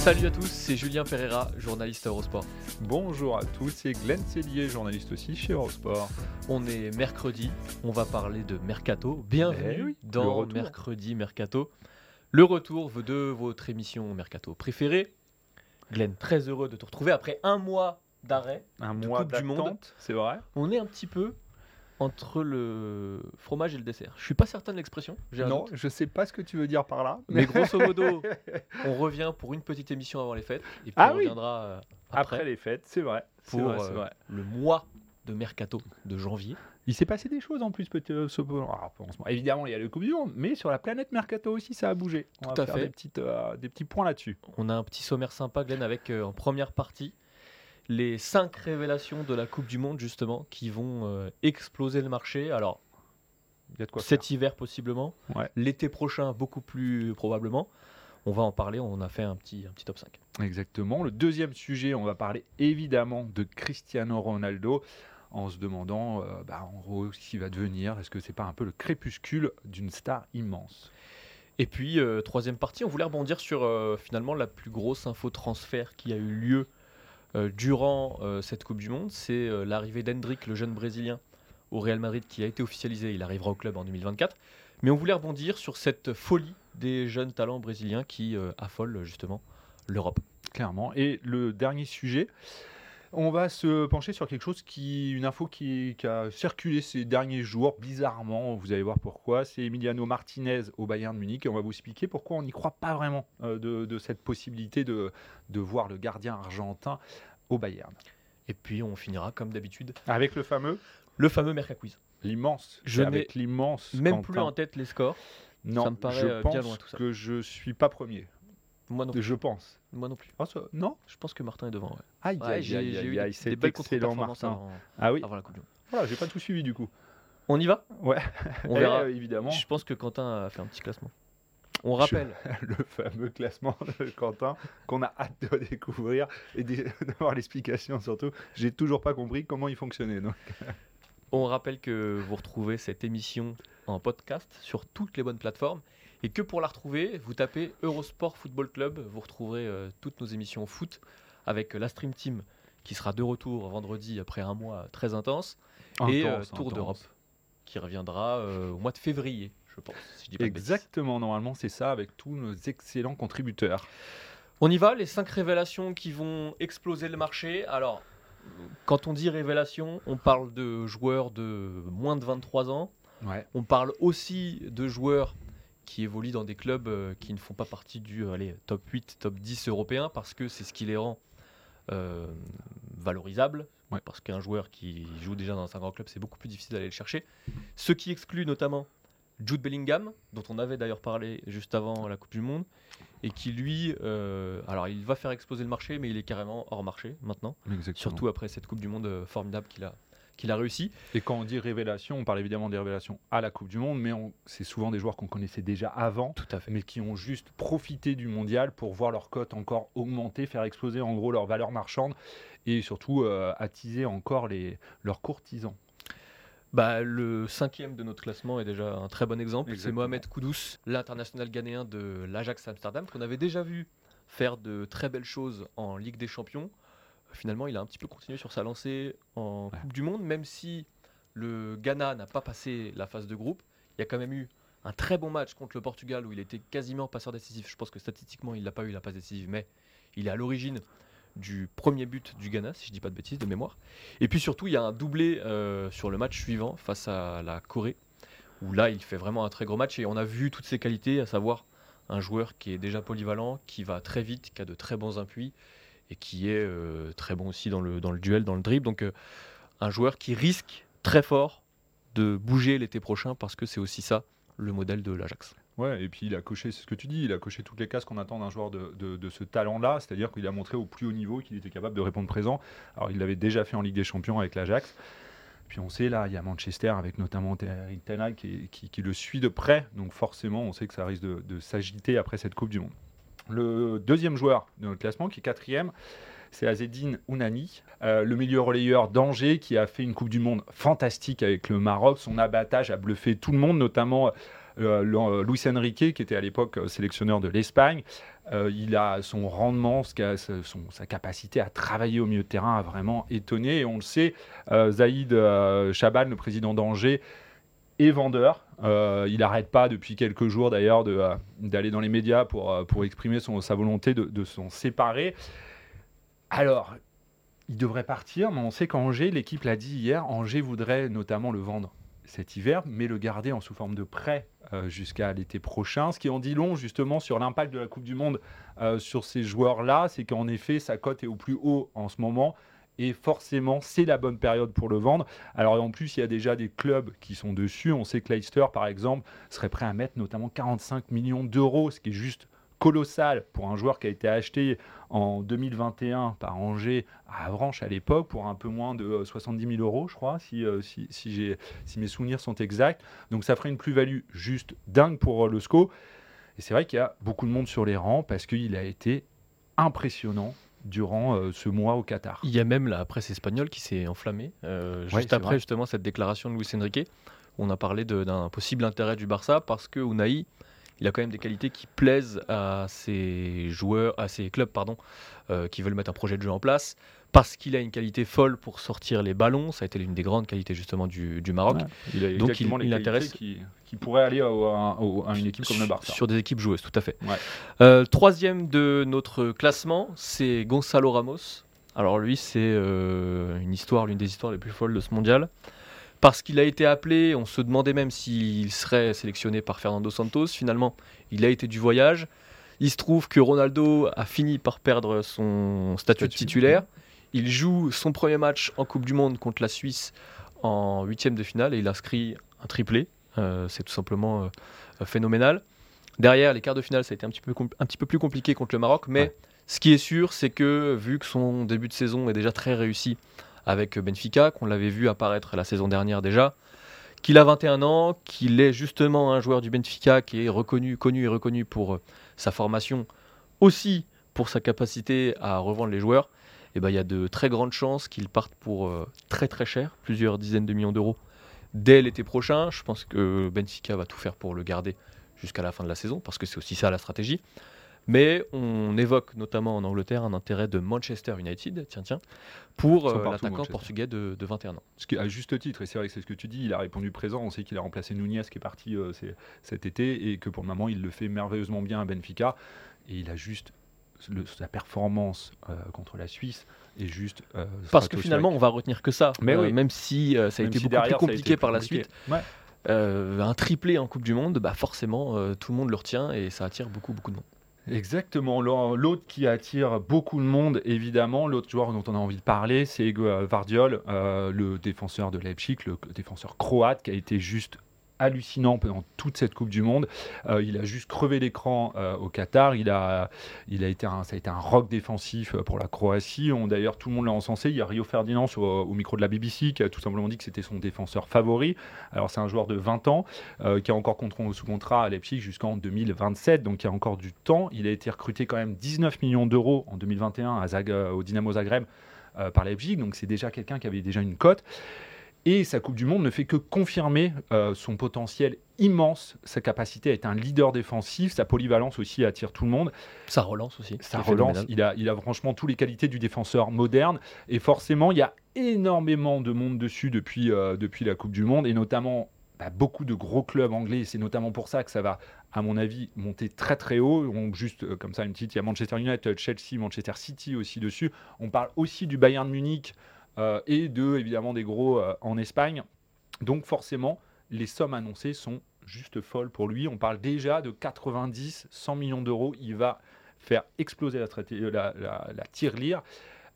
Salut à tous, c'est Julien Pereira, journaliste à Eurosport. Bonjour à tous, c'est Glenn Cellier, journaliste aussi chez Eurosport. On est mercredi, on va parler de Mercato. Bienvenue Eh oui, dans. Mercredi Mercato. Le retour de votre émission Mercato préférée. Glenn, très heureux de te retrouver après un mois d'arrêt. Un de mois Coupe du Monde. d'attente, c'est vrai? On est un petit peu entre le fromage et le dessert. Je suis pas certain de l'expression. Non, doute. je sais pas ce que tu veux dire par là. Mais grosso modo, on revient pour une petite émission avant les fêtes. Et puis Ah on oui. reviendra euh, après, Après les fêtes, c'est vrai. pour vrai, euh, vrai. le mois de Mercato de janvier. Il s'est passé des choses en plus, peut-être. euh, ce- alors, moment, évidemment, il y a le Coupe du Monde, mais sur la planète Mercato aussi, ça a bougé. On Tout va à faire fait. Des, petites, euh, des petits points là-dessus. On a un petit sommaire sympa, Glenn, avec euh, en première partie les cinq révélations de la Coupe du Monde, justement, qui vont euh, exploser le marché. Alors, Il y a de quoi faire. cet hiver, possiblement. Ouais. L'été prochain, beaucoup plus probablement. On va en parler, on a fait un petit, un petit top 5. Exactement. Le deuxième sujet, on va parler évidemment de Cristiano Ronaldo en se demandant euh, bah, en gros ce qu'il va devenir. Est-ce que c'est pas un peu le crépuscule d'une star immense? Et puis, euh, troisième partie, on voulait rebondir sur euh, finalement la plus grosse info transfert qui a eu lieu durant euh, cette Coupe du Monde. C'est euh, l'arrivée d'Hendrick, le jeune Brésilien, au Real Madrid qui a été officialisé. Il arrivera au club en 2024. Mais on voulait rebondir sur cette folie des jeunes talents brésiliens qui euh, affolent justement l'Europe. Clairement. Et le dernier sujet, on va se pencher sur quelque chose qui, une info qui, a circulé ces derniers jours, bizarrement, vous allez voir pourquoi. C'est Emiliano Martinez au Bayern de Munich et on va vous expliquer pourquoi on n'y croit pas vraiment euh, de, de cette possibilité de, de voir le gardien argentin au Bayern. Et puis on finira comme d'habitude Avec le fameux, le fameux Merca Quiz. l'immense, Je l'immense. Même plus en tête les scores. Non, ça me paraît, je euh, pense bien loin, tout ça. que je suis pas premier. Moi non plus. Je pense. Moi non plus. Oh, ça- non Je pense que Martin est devant. ouais. Aïe, Ouais, aïe, j'ai aïe, aïe, eu aïe, des, c'est excellent, contre-performances Martin. avant, Ah oui, avant la Coupe du Monde. voilà, j'ai pas tout suivi du coup. On y va Ouais, On verra. euh, évidemment. Je pense que Quentin a fait un petit classement. On rappelle, le fameux classement de Quentin qu'on a hâte de découvrir et d'avoir l'explication surtout. J'ai toujours pas compris comment il fonctionnait. donc. on rappelle que vous retrouvez cette émission en podcast sur toutes les bonnes plateformes et que pour la retrouver, vous tapez Eurosport Football Club, vous retrouverez euh, toutes nos émissions foot avec euh, la Stream Team qui sera de retour vendredi après un mois très intense et euh, Tour d'Europe qui reviendra au mois de février, je pense. Si je dis pas de bêtises. Exactement, normalement c'est ça avec tous nos excellents contributeurs. On y va, les cinq révélations qui vont exploser le marché. Alors, quand on dit révélation, on parle de joueurs de moins de 23 ans. Ouais. On parle aussi de joueurs qui évoluent dans des clubs euh, qui ne font pas partie du euh, allez, top 8, top 10 européen, parce que c'est ce qui les rend euh, valorisables. Ouais. Parce qu'un joueur qui joue déjà dans un grand club, c'est beaucoup plus difficile d'aller le chercher. Ce qui exclut notamment Jude Bellingham, dont on avait d'ailleurs parlé juste avant la Coupe du Monde, et qui lui, euh, alors il va faire exploser le marché, mais il est carrément hors marché maintenant, Exactement. surtout après cette Coupe du Monde euh, formidable qu'il a, qu'il a réussi. Et quand on dit révélation, on parle évidemment des révélations à la Coupe du Monde, mais on- c'est souvent des joueurs qu'on connaissait déjà avant, Tout à fait. mais qui ont juste profité du mondial pour voir leur cote encore augmenter, faire exploser en gros leur valeur marchande et surtout euh, attiser encore les, leurs courtisans. Bah, le cinquième de notre classement est déjà un très bon exemple. C'est. Mohamed Koudous, l'international ghanéen de l'Ajax Amsterdam, qu'on avait déjà vu faire de très belles choses en Ligue des Champions. Finalement, il a un petit peu continué sur sa lancée en Ouais. Coupe du Monde, même si le Ghana n'a pas passé la phase de groupe. Il y a quand même eu un très bon match contre le Portugal où il était quasiment passeur décisif. Je pense que statistiquement, il n'a pas eu la passe décisive, mais il est à l'origine du premier but du Ghana, si je dis pas de bêtises, de mémoire. Et puis surtout, il y a un doublé euh, sur le match suivant face à la Corée, où là, il fait vraiment un très gros match et on a vu toutes ses qualités, à savoir un joueur qui est déjà polyvalent, qui va très vite, qui a de très bons appuis et qui est euh, très bon aussi dans le, dans le duel, dans le dribble. Donc, euh, un joueur qui risque très fort de bouger l'été prochain parce que c'est aussi ça le modèle de l'Ajax. Et puis il a coché, c'est ce que tu dis, il a coché toutes les cases qu'on attend d'un joueur de, ce talent-là, c'est-à-dire qu'il a montré au plus haut niveau qu'il était capable de répondre présent. Alors il l'avait déjà fait en Ligue des Champions avec l'Ajax. Puis on sait là, il y a Manchester avec notamment Eric Ten Hag qui, le suit de près, donc forcément on sait que ça risque de, s'agiter après cette Coupe du Monde. Le deuxième joueur de notre classement, qui est quatrième, c'est Azedine Ounani, euh, le milieu relayeur d'Angers qui a fait une Coupe du Monde fantastique avec le Maroc. Son abattage a bluffé tout le monde, notamment Luis Enrique, qui était à l'époque euh, sélectionneur de l'Espagne. Euh, il a son rendement, sa capacité à travailler au milieu de terrain a vraiment étonné. Et on le sait, euh, Zaïd euh, Chaban, le président d'Angers, est vendeur. Euh, il n'arrête pas depuis quelques jours d'ailleurs euh, d'aller dans les médias pour, euh, pour exprimer son- sa volonté de, de s'en séparer. Alors, il devrait partir, mais on sait qu'Angers, l'équipe l'a dit hier, Angers voudrait notamment le vendre cet hiver, mais le garder en sous forme de prêt euh, jusqu'à l'été prochain. Ce qui en dit long justement sur l'impact de la Coupe du Monde euh, sur ces joueurs-là, c'est qu'en effet, sa cote est au plus haut en ce moment. Et forcément, c'est la bonne période pour le vendre. Alors en plus, il y a déjà des clubs qui sont dessus. On sait que Leicester, par exemple, serait prêt à mettre notamment 45 millions d'euros, ce qui est juste colossal pour un joueur qui a été acheté en 2021 par Angers à Avranches à l'époque pour un peu moins de euh, 70 000 euros, je crois, si, euh, si, si si mes souvenirs sont exacts. Donc ça ferait une plus-value juste dingue pour euh, le SCO. Et c'est vrai qu'il y a beaucoup de monde sur les rangs parce qu'il a été impressionnant durant euh, ce mois au Qatar. Il y a même la presse espagnole qui s'est enflammée euh, Ouais, juste après vrai. justement cette déclaration de Luis Enrique. On a parlé d'un possible intérêt du Barça parce que Unai, il a quand même des qualités qui plaisent à ses joueurs, à ses clubs pardon, euh, qui veulent mettre un projet de jeu en place. Parce qu'il a une qualité folle pour sortir les ballons, ça a été l'une des grandes qualités justement du, du Maroc. Ouais. Il a Donc, il- les il qualités intéresse- qui, qui pourraient aller à, une équipe comme le Barça. Sur des équipes joueuses, tout à fait. Ouais. Euh, troisième de notre classement, c'est Gonzalo Ramos. Alors lui, c'est euh, une histoire, l'une des histoires les plus folles de ce mondial. Parce qu'il a été appelé, on se demandait même s'il serait sélectionné par Fernando Santos. Finalement, il a été du voyage. Il se trouve que Ronaldo a fini par perdre son statut de titulaire. Il joue son premier match en Coupe du Monde contre la Suisse en huitième de finale et il inscrit un triplé. Euh, c'est tout simplement euh, phénoménal. Derrière, les quarts de finale, ça a été un petit peu, compl- un petit peu plus compliqué contre le Maroc, mais Ouais. ce qui est sûr, c'est que vu que son début de saison est déjà très réussi avec Benfica, qu'on l'avait vu apparaître la saison dernière déjà, qu'il a 21 ans, qu'il est justement un joueur du Benfica qui est reconnu, connu et reconnu pour euh, sa formation, aussi pour sa capacité à revendre les joueurs, et ben, il y a de très grandes chances qu'il parte pour euh, très très cher, plusieurs dizaines de millions d'euros dès l'été prochain. Je pense que Benfica va tout faire pour le garder jusqu'à la fin de la saison, parce que c'est aussi ça la stratégie. Mais on évoque notamment en Angleterre un intérêt de Manchester United, tiens tiens, pour euh, l'attaquant portugais de, de 21 ans. Ce qui, à juste titre, et c'est vrai que c'est ce que tu dis, il a répondu présent. On sait qu'il a remplacé Nunez qui est parti euh, cet été et que pour le moment, il le fait merveilleusement bien à Benfica. Et il a juste le- sa performance euh, contre la Suisse est juste. euh, Parce que finalement, on va retenir que ça. Mais Euh, oui. Même si ça a Même été si beaucoup derrière, plus compliqué par la suite, Ouais. un triplé en Coupe du Monde, bah forcément, tout le monde le retient et ça attire beaucoup, beaucoup de monde. Exactement. L'au- L'autre qui attire beaucoup de monde, évidemment, l'autre joueur dont on a envie de parler, c'est euh, Vardiol, euh, le défenseur de Leipzig, le défenseur croate, qui a été juste hallucinant pendant toute cette Coupe du Monde. Euh, il a juste crevé l'écran euh, au Qatar. Il a, il a été ça a été un rock défensif euh, pour la Croatie. D'ailleurs, tout le monde l'a encensé. Il y a Rio Ferdinand au micro de la BBC qui a tout simplement dit que c'était son défenseur favori. Alors, c'est un joueur de 20 ans qui a encore sous contrat à Leipzig jusqu'en 2027, donc il y a encore du temps. Il a été recruté quand même 19 millions d'euros en 2021 à Zag- euh, au Dynamo Zagreb par Leipzig, donc c'est déjà quelqu'un qui avait déjà une cote. Et sa Coupe du Monde ne fait que confirmer euh, son potentiel immense, sa capacité à être un leader défensif, sa polyvalence aussi attire tout le monde. Ça relance aussi. Est relance, il a, il a franchement toutes les qualités du défenseur moderne. Et forcément, il y a énormément de monde dessus depuis, euh, depuis la Coupe du Monde, et notamment bah, beaucoup de gros clubs anglais. C'est notamment pour ça que ça va, à mon avis, monter très très haut. On, juste euh, comme ça, une petite, il y a Manchester United, Chelsea, Manchester City aussi dessus. On parle aussi du Bayern Munich et de, évidemment, des gros euh, en Espagne. Donc forcément, les sommes annoncées sont juste folles pour lui. On parle déjà de 90, 100 millions d'euros. Il va faire exploser euh, la, la, la tirelire.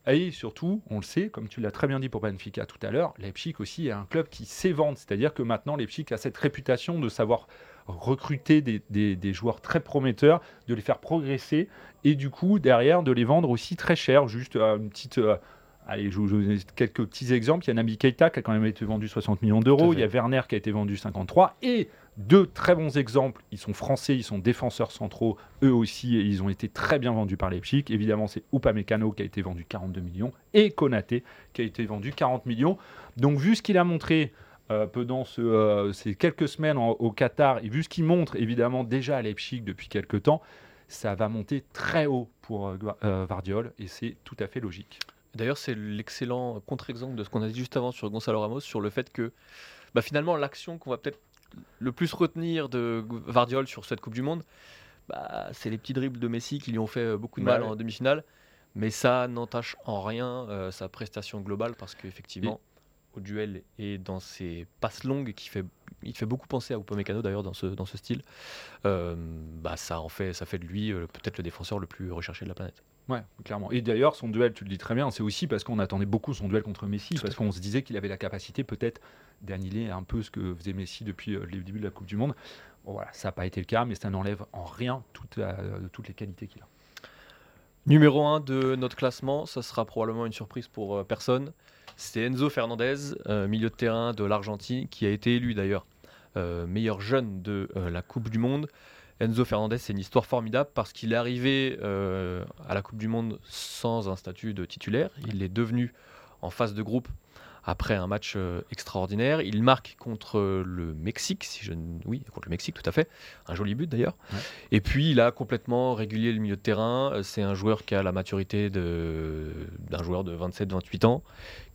Et surtout, on le sait, comme tu l'as très bien dit pour Benfica tout à l'heure, Leipzig aussi est un club qui sait vendre. C'est-à-dire que maintenant, Leipzig a cette réputation de savoir recruter des, des- joueurs très prometteurs, de les faire progresser et du coup, derrière, de les vendre aussi très cher. Juste euh, une petite. euh, allez, je vous donne quelques petits exemples. Il y a Nabi Keita qui a quand même été vendu 60 millions d'euros. Il y a Werner qui a été vendu 53. Et deux très bons exemples. Ils sont français, ils sont défenseurs centraux, eux aussi, et ils ont été très bien vendus par Leipzig. Évidemment, c'est Upamecano qui a été vendu 42 millions et Konaté qui a été vendu 40 millions. Donc, vu ce qu'il a montré euh, pendant ce, euh, ces quelques semaines en- au Qatar, et vu ce qu'il montre évidemment déjà à Leipzig depuis quelques temps, ça va monter très haut pour euh, euh, Vardiol, et c'est tout à fait logique. D'ailleurs, c'est l'excellent contre-exemple de ce qu'on a dit juste avant sur Gonzalo Ramos, sur le fait que bah, finalement, l'action qu'on va peut-être le plus retenir de Vardiol sur cette Coupe du Monde, bah, c'est les petits dribbles de Messi qui lui ont fait euh, beaucoup de Bah mal ouais. en demi-finale. Mais ça n'entache en rien euh, sa prestation globale parce qu'effectivement, au duel et dans ses passes longues, qui fait, il fait beaucoup penser à Upamecano d'ailleurs dans ce, dans ce style, euh, bah, ça, en fait, ça fait de lui euh, peut-être le défenseur le plus recherché de la planète. Ouais, clairement. Et d'ailleurs, son duel, tu le dis très bien, c'est aussi parce qu'on attendait beaucoup son duel contre Messi, Tout parce qu'on se disait qu'il avait la capacité peut-être d'annihiler un peu ce que faisait Messi depuis euh, le début de la Coupe du Monde. Bon, voilà, ça n'a pas été le cas, mais ça n'enlève en rien toute la- euh, toutes les qualités qu'il a. Numéro 1 de notre classement, ça sera probablement une surprise pour euh, personne. C'est Enzo Fernandez, euh, milieu de terrain de l'Argentine, qui a été élu d'ailleurs euh, meilleur jeune de la Coupe du Monde. Enzo Fernandez, c'est une histoire formidable parce qu'il est arrivé euh, à la Coupe du Monde sans un statut de titulaire. Il est devenu en phase de groupe après un match euh, extraordinaire. Il marque contre le Mexique, si je ne- oui, contre le Mexique, tout à fait. Un joli but d'ailleurs. Ouais. Et puis il a complètement régulier le milieu de terrain. Euh, C'est un joueur qui a la maturité de- d'un joueur de 27-28 ans,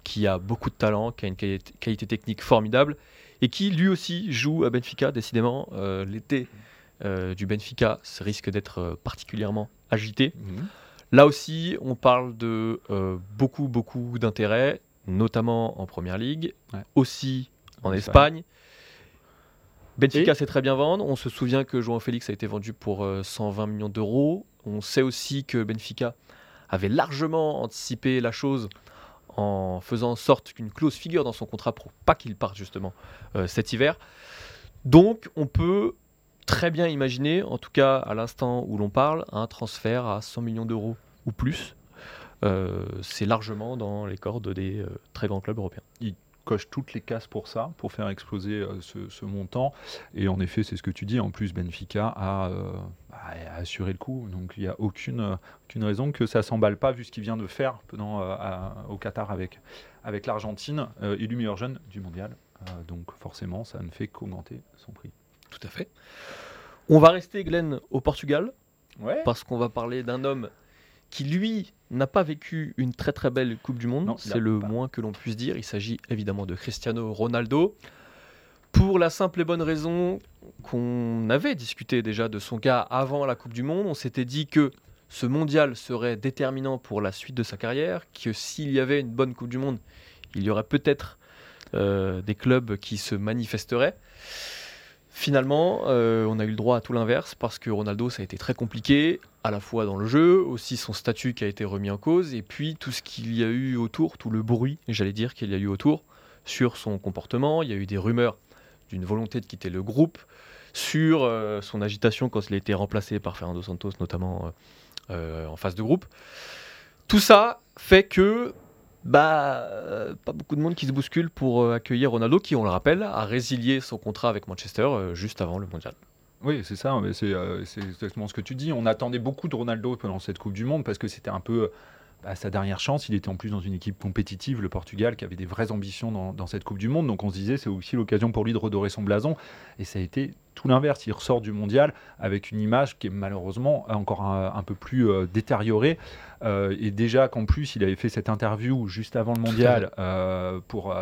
qui a beaucoup de talent, qui a une qualité, qualité technique formidable et qui lui aussi joue à Benfica. Décidément, euh, l'été euh, du Benfica ça risque d'être euh, particulièrement agité. Là aussi, on parle de euh, beaucoup, beaucoup d'intérêt, notamment en Première Ligue, Ouais. aussi en En Espagne. Benfica sait très bien vendre. On se souvient que João Félix a été vendu pour euh, 120 millions d'euros. On sait aussi que Benfica avait largement anticipé la chose en faisant en sorte qu'une clause figure dans son contrat pour pas qu'il parte justement euh, cet hiver. Donc on peut très bien imaginer, en tout cas à l'instant où l'on parle, un transfert à 100 millions d'euros ou plus. Euh, c'est largement dans les cordes des euh, très grands clubs européens. coche toutes les cases pour ça, pour faire exploser euh, ce, montant. Et en effet, c'est ce que tu dis. En plus, Benfica a, assuré le coup. Donc, il n'y a aucune, raison que ça s'emballe pas, vu ce qu'il vient de faire pendant, au Qatar avec, avec l'Argentine, élu meilleur jeune du mondial. Donc, forcément, ça ne fait qu'augmenter son prix. Tout à fait. On va rester, Glenn, au Portugal, Ouais. parce qu'on va parler d'un homme qui, lui, n'a pas vécu une très très belle Coupe du Monde. C'est le pas. moins que l'on puisse dire. Il s'agit évidemment de Cristiano Ronaldo. Pour la simple et bonne raison qu'on avait discuté déjà de son cas avant la Coupe du Monde, on s'était dit que ce mondial serait déterminant pour la suite de sa carrière, que s'il y avait une bonne Coupe du Monde, il y aurait peut-être euh, des clubs qui se manifesteraient. Finalement, euh, on a eu le droit à tout l'inverse parce que Ronaldo, ça a été très compliqué, à la fois dans le jeu, aussi son statut qui a été remis en cause, et puis tout ce qu'il y a eu autour, tout le bruit, j'allais dire, qu'il y a eu autour sur son comportement. Il y a eu des rumeurs d'une volonté de quitter le groupe, sur euh, son agitation quand il a été remplacé par Fernando Santos, notamment euh, en phase de groupe. Tout ça fait que bah, euh, pas beaucoup de monde qui se bouscule pour euh, accueillir Ronaldo, qui, on le rappelle, a résilié son contrat avec Manchester euh, juste avant le mondial. Oui, c'est ça, c'est exactement ce que tu dis. On attendait beaucoup de Ronaldo pendant cette Coupe du Monde parce que c'était un peu bah, sa dernière chance. Il était en plus dans une équipe compétitive, le Portugal, qui avait des vraies ambitions dans, dans cette Coupe du Monde. Donc on se disait, c'est aussi l'occasion pour lui de redorer son blason. Et ça a été tout l'inverse. Il ressort du mondial avec une image qui est malheureusement encore un, un peu plus euh, détériorée. Euh, et déjà qu'en plus, il avait fait cette interview juste avant le mondial euh, pour,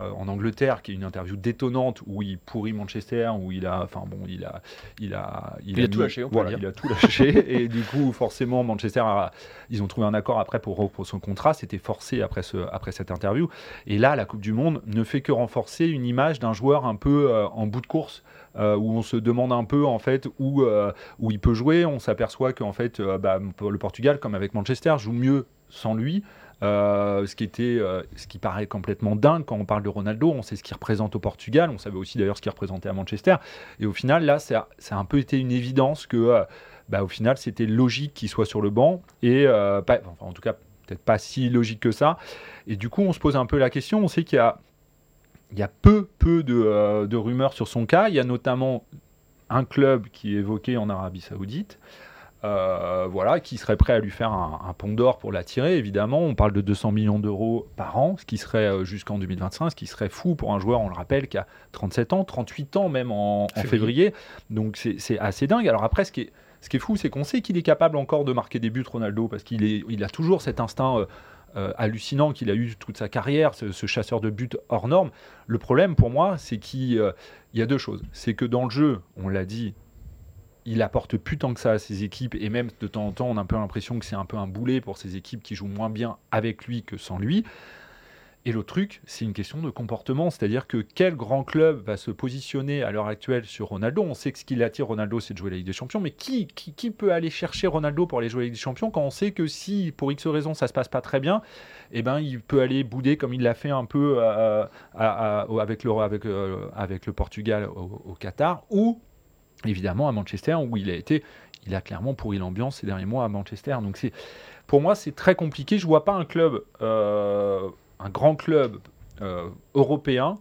en Angleterre, qui est une interview détonnante où il pourrit Manchester, où il a, enfin bon, il a, il a, Il a tout lâché, on peut voilà, le dire. il a tout lâché. et du coup, forcément, Manchester, a- ils ont trouvé un accord après pour rompre son contrat. C'était forcé après, ce, après cette interview. Et là, la Coupe du Monde ne fait que renforcer une image d'un joueur un peu en bout de course. Euh, où on se demande un peu en fait où, euh, où il peut jouer. On s'aperçoit qu'en fait euh, bah, le Portugal, comme avec Manchester, joue mieux sans lui. Ce qui était, ce qui paraît complètement dingue quand on parle de Ronaldo, on sait ce qu'il représente au Portugal, on savait aussi d'ailleurs ce qu'il représentait à Manchester, et au final là, ça, a un peu été une évidence que, bah, au final, c'était logique qu'il soit sur le banc et enfin, en tout cas peut-être pas si logique que ça. Et du coup, on se pose un peu la question. On sait qu'il y a, il y a peu, peu de, de rumeurs sur son cas. Il y a notamment un club qui est évoqué en Arabie Saoudite. Euh, voilà, qui serait prêt à lui faire un, pont d'or pour l'attirer, évidemment. On parle de 200 millions d'euros par an, ce qui serait euh, jusqu'en 2025, ce qui serait fou pour un joueur, on le rappelle, qui a 37 ans, 38 ans même en, février. Donc c'est assez dingue. Alors après, ce qui est, ce qui est fou, c'est qu'on sait qu'il est capable encore de marquer des buts, Ronaldo, parce qu'il il a toujours cet instinct. Euh, hallucinant qu'il a eu toute sa carrière, ce, chasseur de buts hors norme. Le problème pour moi, c'est qu'il y a deux choses. C'est que dans le jeu, on l'a dit, il apporte plus tant que ça à ses équipes et même de temps en temps on a un peu l'impression que c'est un peu un boulet pour ses équipes qui jouent moins bien avec lui que sans lui. Et l'autre truc, c'est une question de comportement, c'est-à-dire que quel grand club va se positionner à l'heure actuelle sur Ronaldo? On sait que ce qui l'attire Ronaldo, c'est de jouer la Ligue des Champions, mais qui, qui, peut aller chercher Ronaldo pour aller jouer la Ligue des Champions quand on sait que si, pour X raisons, ça se passe pas très bien, eh ben, il peut aller bouder comme il l'a fait un peu euh, le, euh, avec le Portugal au, Qatar, ou évidemment à Manchester où il a été, il a clairement pourri l'ambiance ces derniers mois à Manchester. Donc pour moi, c'est très compliqué. Je vois pas un club, euh, un grand club euh, européen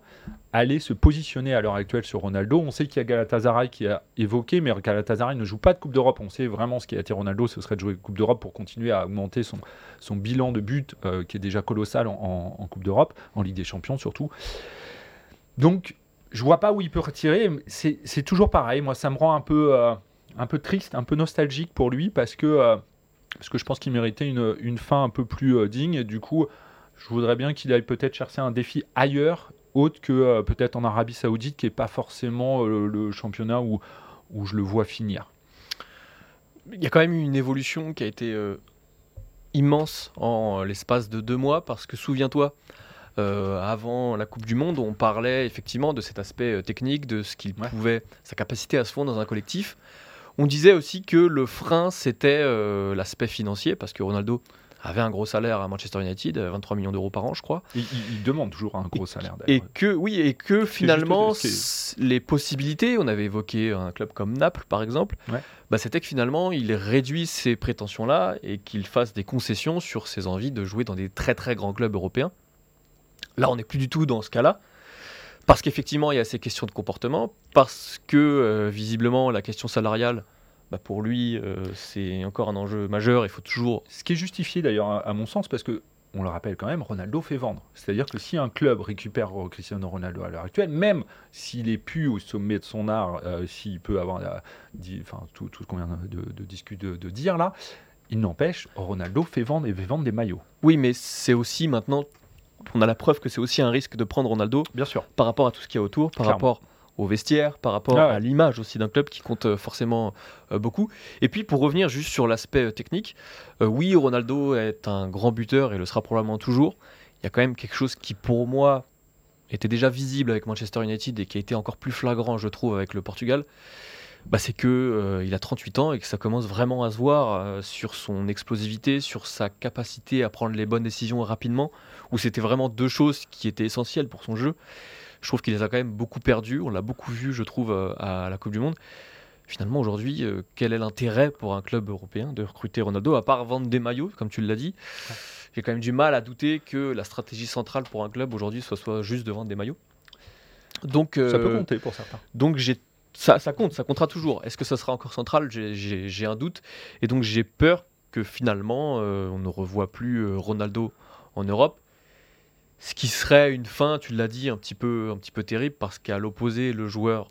aller se positionner à l'heure actuelle sur Ronaldo. On sait qu'il y a Galatasaray qui a évoqué, mais Galatasaray ne joue pas de Coupe d'Europe. On sait vraiment ce qui a été Ronaldo, ce serait de jouer Coupe d'Europe pour continuer à augmenter son, bilan de but euh, qui est déjà colossal en, Coupe d'Europe, en Ligue des Champions surtout. Donc je vois pas où il peut retirer. C'est toujours pareil. Moi, ça me rend un peu, euh, un peu triste, un peu nostalgique pour lui parce que, euh, parce que je pense qu'il méritait une, une, fin un peu plus digne. Et du coup, je voudrais bien qu'il aille peut-être chercher un défi ailleurs, autre que peut-être en Arabie Saoudite, qui n'est pas forcément le championnat où, où je le vois finir. Il y a quand même eu une évolution qui a été immense en l'espace de deux mois parce que souviens-toi, euh, avant la Coupe du Monde, on parlait effectivement de cet aspect euh, technique, de ce qu'il pouvait, sa capacité à se fondre dans un collectif. On disait aussi que le frein, c'était euh, l'aspect financier, parce que Ronaldo avait un gros salaire à Manchester United, 23 millions d'euros par an, je crois. Il, demande toujours un gros salaire. Et que oui, et que finalement, les possibilités, on avait évoqué un club comme Naples, par exemple, bah, c'était que finalement, il réduit ses prétentions-là et qu'il fasse des concessions sur ses envies de jouer dans des très très grands clubs européens. Là, on n'est plus du tout dans ce cas-là. Parce qu'effectivement, il y a ces questions de comportement, parce que euh, visiblement, la question salariale, bah, pour lui, euh, c'est encore un enjeu majeur. Il faut toujours. Ce qui est justifié d'ailleurs, à, mon sens, parce que on le rappelle quand même, Ronaldo fait vendre. C'est-à-dire que si un club récupère Cristiano Ronaldo à l'heure actuelle, même s'il est plus au sommet de son art, euh, s'il peut avoir enfin, tout, tout, ce qu'on vient de, discuter, de, de, dire là, il n'empêche, Ronaldo fait vendre et fait vendre des maillots. Oui, mais c'est aussi maintenant on a la preuve que c'est aussi un risque de prendre Ronaldo. Bien sûr. Par rapport à tout ce qu'il y a autour, par rapport au vestiaire, par rapport ah à l'image aussi d'un club qui compte euh, forcément euh, beaucoup. Et puis pour revenir juste sur l'aspect euh, technique, oui, Ronaldo est un grand buteur et le sera probablement toujours. Il y a quand même quelque chose qui pour moi était déjà visible avec Manchester United et qui a été encore plus flagrant, je trouve, avec le Portugal. Bah, c'est que il a 38 ans et que ça commence vraiment à se voir sur son explosivité, sur sa capacité à prendre les bonnes décisions rapidement où c'était vraiment deux choses qui étaient essentielles pour son jeu. Je trouve qu'il les a quand même beaucoup perdues. On l'a beaucoup vu, je trouve, euh, à la Coupe du Monde. Finalement, aujourd'hui, euh, quel est l'intérêt pour un club européen de recruter Ronaldo, à part vendre des maillots, comme tu l'as dit? J'ai quand même du mal à douter que la stratégie centrale pour un club aujourd'hui soit, soit juste de vendre des maillots. Donc, ça peut euh, compter pour certains. Donc j'ai ça, ça, compte, ça comptera toujours. Est-ce que ça sera encore central? J'ai un doute. Et donc j'ai peur que finalement, on ne revoit plus Ronaldo en Europe. Ce qui serait une fin, tu l'as dit, un petit peu, un petit peu terrible parce qu'à l'opposé, le joueur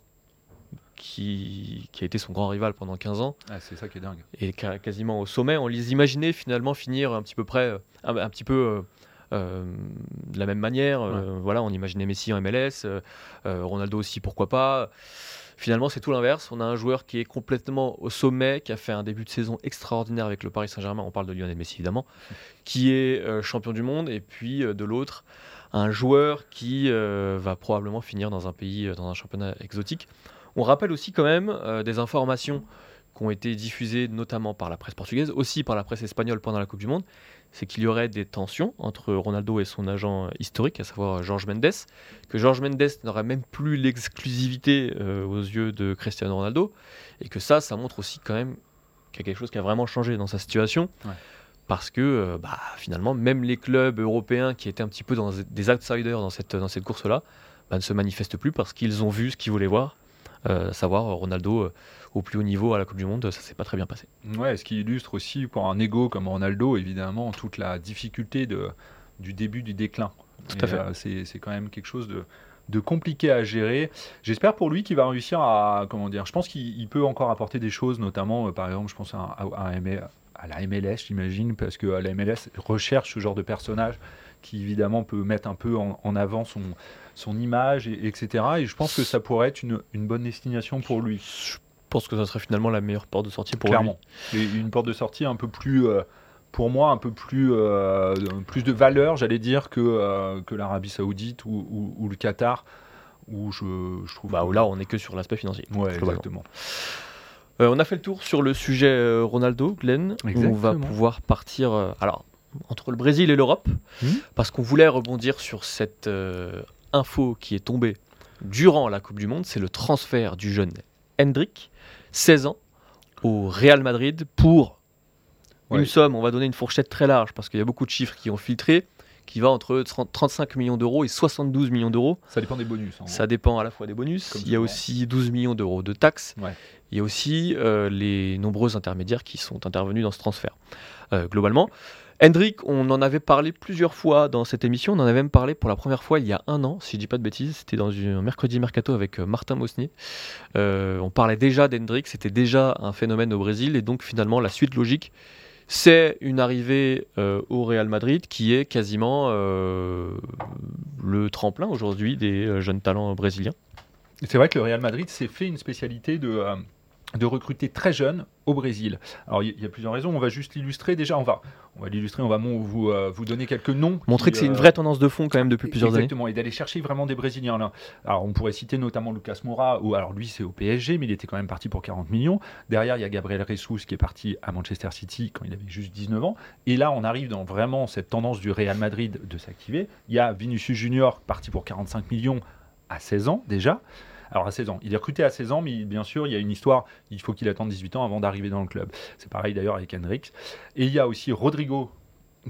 qui, qui, a été son grand rival pendant 15 ans. Ah, c'est ça qui est dingue. Et quasiment au sommet. On les imaginait finalement finir un petit peu près, un, petit peu euh, euh, de la même manière. Euh, voilà, on imaginait Messi en MLS, Ronaldo aussi, pourquoi pas. Finalement, c'est tout l'inverse. On a un joueur qui est complètement au sommet, qui a fait un début de saison extraordinaire avec le Paris Saint-Germain. On parle de Lionel Messi évidemment, qui est euh, champion du monde. Et puis euh, de l'autre, un joueur qui euh, va probablement finir dans un pays, dans un championnat exotique. On rappelle aussi quand même des informations qui ont été diffusées notamment par la presse portugaise, aussi par la presse espagnole pendant la Coupe du Monde, c'est qu'il y aurait des tensions entre Ronaldo et son agent historique, à savoir Georges Mendes, que Georges Mendes n'aurait même plus l'exclusivité euh, aux yeux de Cristiano Ronaldo, et que ça, ça montre aussi quand même qu'il y a quelque chose qui a vraiment changé dans sa situation. Ouais. Parce que euh, bah, finalement, même les clubs européens qui étaient un petit peu dans des outsiders dans cette, dans cette course-là, bah, ne se manifestent plus parce qu'ils ont vu ce qu'ils voulaient voir, euh, à savoir Ronaldo euh, au plus haut niveau à la Coupe du Monde, ça s'est pas très bien passé. Ouais, ce qui illustre aussi pour un ego comme Ronaldo, évidemment, toute la difficulté de, du début du déclin. Tout à fait. euh, c'est quand même quelque chose de, de compliqué à gérer. J'espère pour lui qu'il va réussir à, comment dire, je pense qu'il il peut encore apporter des choses, notamment, euh, par exemple, je pense à, à- la MLS, j'imagine, parce que euh, la MLS recherche ce genre de personnage qui, évidemment, peut mettre un peu en, en avant son, son image, et, etc. Et je pense que ça pourrait être une, une bonne destination pour lui. Je pense que ça serait finalement la meilleure porte de sortie pour Clairement. Et une porte de sortie un peu plus, euh, pour moi, un peu plus, euh, plus de valeur, j'allais dire, que, euh, que l'Arabie Saoudite ou, ou- ou le Qatar, où je, je trouve. lui. Bah, où là, on n'est que sur l'aspect financier. Ouais, exactement. On a fait le tour sur le sujet Ronaldo, Glenn. On va pouvoir partir alors, entre le Brésil et l'Europe, Mhm. parce qu'on voulait rebondir sur cette info qui est tombée durant la Coupe du Monde. C'est le transfert du jeune Hendrik, 16 ans, au Real Madrid pour Ouais. une somme, on va donner une fourchette très large, parce qu'il y a beaucoup de chiffres qui ont filtré, qui va entre 30 35 millions d'euros et 72 millions d'euros. Ça dépend des bonus. hein. Ça dépend à la fois des bonus. Il y a aussi 12 millions d'euros de taxes. Ouais. Il y a aussi euh, les nombreux intermédiaires qui sont intervenus dans ce transfert. Euh, globalement, Hendrik, on en avait parlé plusieurs fois dans cette émission. On en avait même parlé pour la première fois il y a un an, si je dis pas de bêtises. C'était dans un mercredi mercato avec euh, Martin Mosnier. Euh, on parlait déjà d'Hendrik, c'était déjà un phénomène au Brésil. Et donc finalement, la suite logique, c'est une arrivée euh, au Real Madrid qui est quasiment le tremplin aujourd'hui des jeunes talents brésiliens. C'est vrai que le Real Madrid s'est fait une spécialité de, de recruter très jeunes au Brésil. Alors il y, y a plusieurs raisons. On va juste l'illustrer. Déjà, on va, on va l'illustrer. On va vous, euh, vous donner quelques noms. Montrer qui, que c'est une euh, vraie tendance de fond quand même depuis plusieurs années. Exactement, et d'aller chercher vraiment des Brésiliens. Là. Alors, on pourrait citer notamment Lucas Moura, ou alors lui, c'est au PSG, mais il était quand même parti pour 40 millions. Derrière, il y a Gabriel Jesus qui est parti à Manchester City quand il avait juste 19 ans. Et là, on arrive dans vraiment cette tendance du Real Madrid de s'activer. Il y a Vinicius Junior parti pour 45 millions à 16 ans déjà. Alors à 16 ans, il est recruté à 16 ans, mais bien sûr, il y a une histoire, il faut qu'il attende 18 ans avant d'arriver dans le club. C'est pareil d'ailleurs avec Hendrix. Et il y a aussi Rodrigo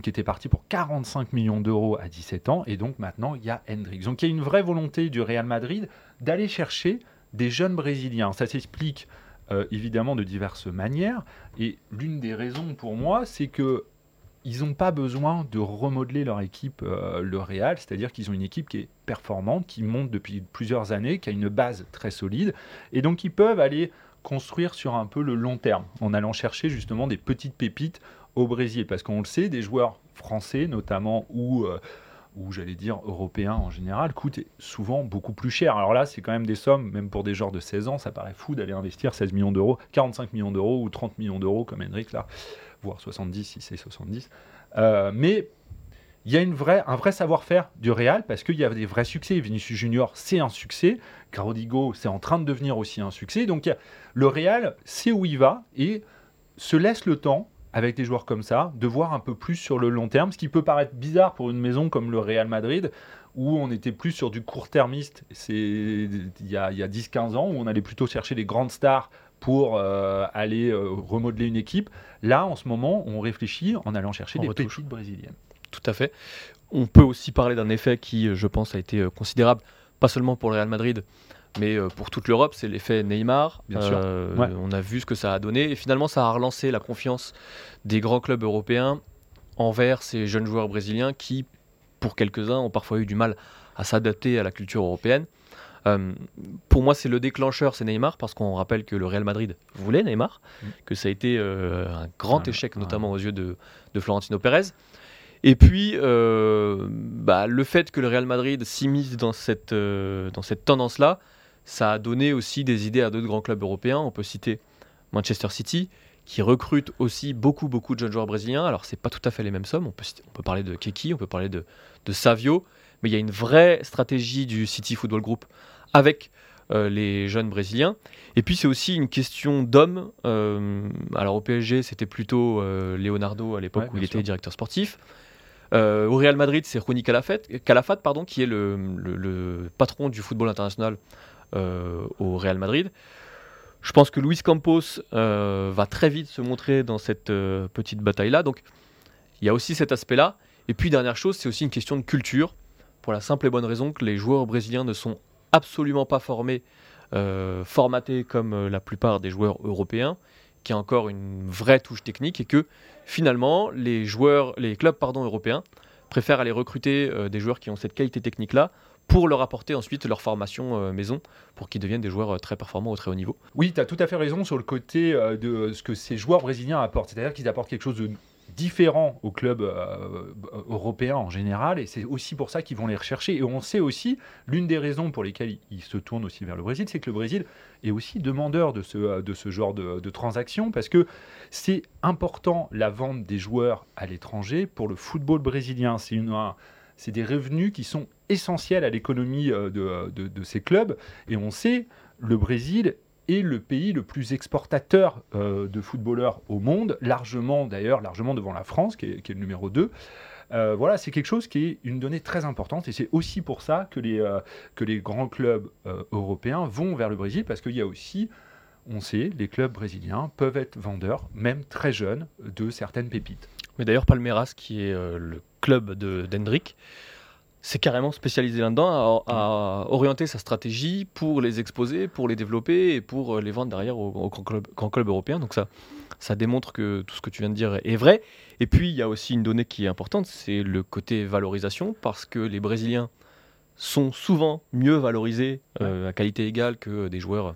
qui était parti pour 45 millions d'euros à 17 ans, et donc maintenant il y a Hendrix. Donc il y a une vraie volonté du Real Madrid d'aller chercher des jeunes Brésiliens. Ça s'explique euh, évidemment de diverses manières, et l'une des raisons pour moi, c'est que ils n'ont pas besoin de remodeler leur équipe, euh, le Real, c'est-à-dire qu'ils ont une équipe qui est performante, qui monte depuis plusieurs années, qui a une base très solide, et donc ils peuvent aller construire sur un peu le long terme, en allant chercher justement des petites pépites au Brésil, parce qu'on le sait, des joueurs français notamment, ou, euh, j'allais dire européens en général, coûtent souvent beaucoup plus cher. Alors là, c'est quand même des sommes, même pour des joueurs de 16 ans, ça paraît fou d'aller investir 16 millions d'euros, 45 millions d'euros ou 30 millions d'euros comme Hendrik là, voire 70 si c'est 70. Euh, mais il y a une vraie, un vrai savoir-faire du Real parce qu'il y a des vrais succès. Vinicius Junior, c'est un succès. Carodigo, c'est en train de devenir aussi un succès. Donc le Real sait où il va et se laisse le temps, avec des joueurs comme ça, de voir un peu plus sur le long terme, ce qui peut paraître bizarre pour une maison comme le Real Madrid, où on était plus sur du court-termiste il y a, a 10-15 ans, où on allait plutôt chercher les grandes stars pour euh, aller euh, remodeler une équipe. Là, en ce moment, on réfléchit en allant chercher En des retouche. pépites brésiliennes. Tout à fait. On peut aussi parler d'un effet qui, euh, je pense, a été considérable, pas seulement pour le Real Madrid, mais pour toute l'Europe, c'est l'effet Neymar. Bien sûr. Euh, Ouais. On a vu ce que ça a donné, et finalement, ça a relancé la confiance des grands clubs européens envers ces jeunes joueurs brésiliens qui, pour quelques-uns, ont parfois eu du mal à s'adapter à la culture européenne. Euh, pour moi, c'est le déclencheur, c'est Neymar, parce qu'on rappelle que le Real Madrid voulait Neymar, Mm. que ça a été euh, un grand échec, notamment aux yeux de, de Florentino Pérez. Et puis, euh, bah, le fait que le Real Madrid s'immisce dans cette, dans cette tendance-là, ça a donné aussi des idées à d'autres grands clubs européens. On peut citer Manchester City, qui recrute aussi beaucoup, beaucoup de jeunes joueurs brésiliens. Alors, c'est pas tout à fait les mêmes sommes. On peut, citer- on peut parler de Keki, on peut parler de, de Savio, mais il y a une vraie stratégie du City Football Group avec euh, les jeunes brésiliens. Et puis c'est aussi une question d'hommes. Euh, alors au PSG, c'était plutôt euh, Leonardo à l'époque Ouais, où il était directeur sportif. Au Real Madrid, c'est Rouni Calafat, Calafat pardon, qui est le, le- le patron du football international au Real Madrid. Je pense que Luis Campos va très vite se montrer dans cette petite bataille-là. Donc il y a aussi cet aspect-là. Et puis dernière chose, c'est aussi une question de culture, pour la simple et bonne raison que les joueurs brésiliens ne sont absolument pas formés, euh, formatés comme euh, la plupart des joueurs européens, qui a encore une vraie touche technique et que finalement les joueurs, les clubs européens préfèrent aller recruter euh, des joueurs qui ont cette qualité technique-là pour leur apporter ensuite leur formation maison pour qu'ils deviennent des joueurs très performants au très haut niveau. Oui, tu as tout à fait raison sur le côté de ce que ces joueurs brésiliens apportent. C'est-à-dire qu'ils apportent quelque chose de différent aux clubs euh, européens en général, et c'est aussi pour ça qu'ils vont les rechercher. Et on sait aussi, l'une des raisons pour lesquelles ils- se tournent aussi vers le Brésil, c'est que le Brésil est aussi demandeur de ce, euh, de ce genre de, transactions, parce que c'est important la vente des joueurs à l'étranger pour le football brésilien. C'est une... un- c'est des revenus qui sont essentiels à l'économie euh, de, de- de ces clubs. Et on sait, le Brésil est le pays le plus exportateur euh, de footballeurs au monde, largement d'ailleurs, largement devant la France, qui est, le numéro 2. Euh, voilà, c'est quelque chose qui est une donnée très importante et c'est aussi pour ça que les, euh, que les grands clubs européens vont vers le Brésil parce qu'il y a aussi, on sait, les clubs brésiliens peuvent être vendeurs, même très jeunes, de certaines pépites. Mais d'ailleurs, Palmeiras, qui est le club de d'Hendrick, s'est carrément spécialisé là-dedans, à, à orienter sa stratégie pour les exposer, pour les développer et pour euh, les vendre derrière clubs, grands clubs européens. Donc ça, ça démontre que tout ce que tu viens de dire est vrai. Et puis, il y a aussi une donnée qui est importante, c'est le côté valorisation, parce que les Brésiliens sont souvent mieux valorisés euh, à qualité égale que des joueurs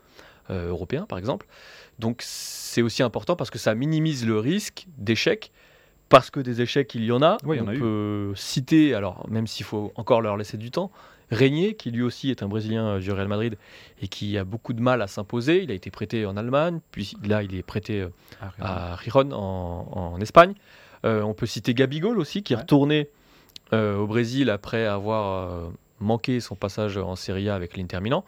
euh, européens, par exemple. Donc c'est aussi important parce que ça minimise le risque d'échec parce que des échecs, il y en a. Oui, On a eu. peut citer, alors même s'il faut encore leur laisser du temps, Régnier, qui lui aussi est un Brésilien euh, du Real Madrid et qui a beaucoup de mal à s'imposer. Il a été prêté en Allemagne, puis là il est prêté euh, à Riron en, en Espagne. Euh, on peut citer Gabigol aussi, qui est Ouais. retourné euh, au Brésil après avoir euh, manqué son passage en Serie A avec l'Inter Milan.